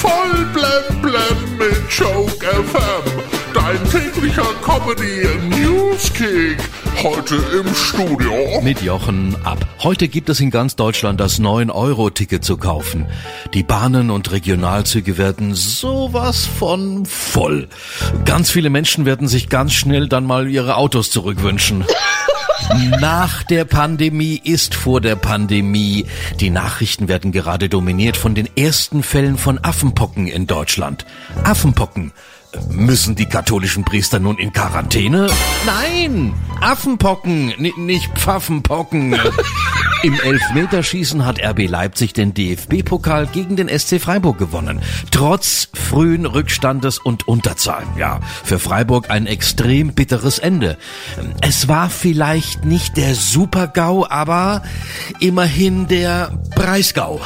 Voll blem blem mit Joke FM. Dein täglicher Comedy Newskick. Heute im Studio. Mit Jochen ab. Heute gibt es in ganz Deutschland das 9-Euro-Ticket zu kaufen. Die Bahnen und Regionalzüge werden sowas von voll. Ganz viele Menschen werden sich ganz schnell dann mal ihre Autos zurückwünschen. Nach der Pandemie ist vor der Pandemie. Die Nachrichten werden gerade dominiert von den ersten Fällen von Affenpocken in Deutschland. Affenpocken. Müssen die katholischen Priester nun in Quarantäne? Nein! Affenpocken, nicht Pfaffenpocken. Im Elfmeterschießen hat RB Leipzig den DFB-Pokal gegen den SC Freiburg gewonnen. Trotz frühen Rückstandes und Unterzahlen. Ja, für Freiburg ein extrem bitteres Ende. Es war vielleicht nicht der Super-GAU, aber immerhin der Preisgau.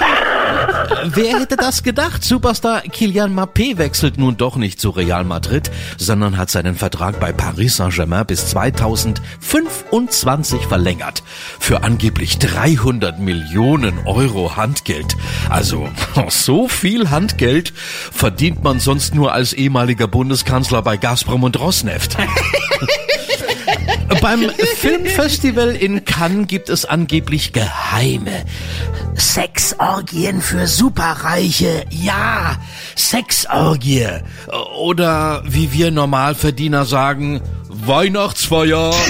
Wer hätte das gedacht? Superstar Kylian Mbappé wechselt nun doch nicht zu Real Madrid, sondern hat seinen Vertrag bei Paris Saint-Germain bis 2025 verlängert. Für angeblich 300 Millionen Euro Handgeld. Also, so viel Handgeld verdient man sonst nur als ehemaliger Bundeskanzler bei Gazprom und Rosneft. Beim Filmfestival in Cannes gibt es angeblich geheime Sexorgien für Superreiche. Ja, Sexorgie. Oder wie wir Normalverdiener sagen, Weihnachtsfeier.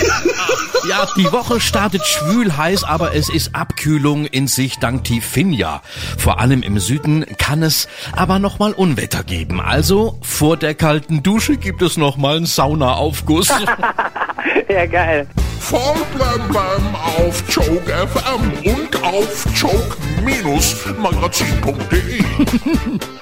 Ja, die Woche startet schwül heiß, aber es ist Abkühlung in sich dank Tifinja. Vor allem im Süden kann es aber nochmal Unwetter geben. Also vor der kalten Dusche gibt es nochmal einen Saunaaufguss. Ja, geil. Voll blem blem auf Joke FM und auf joke-magazin.de.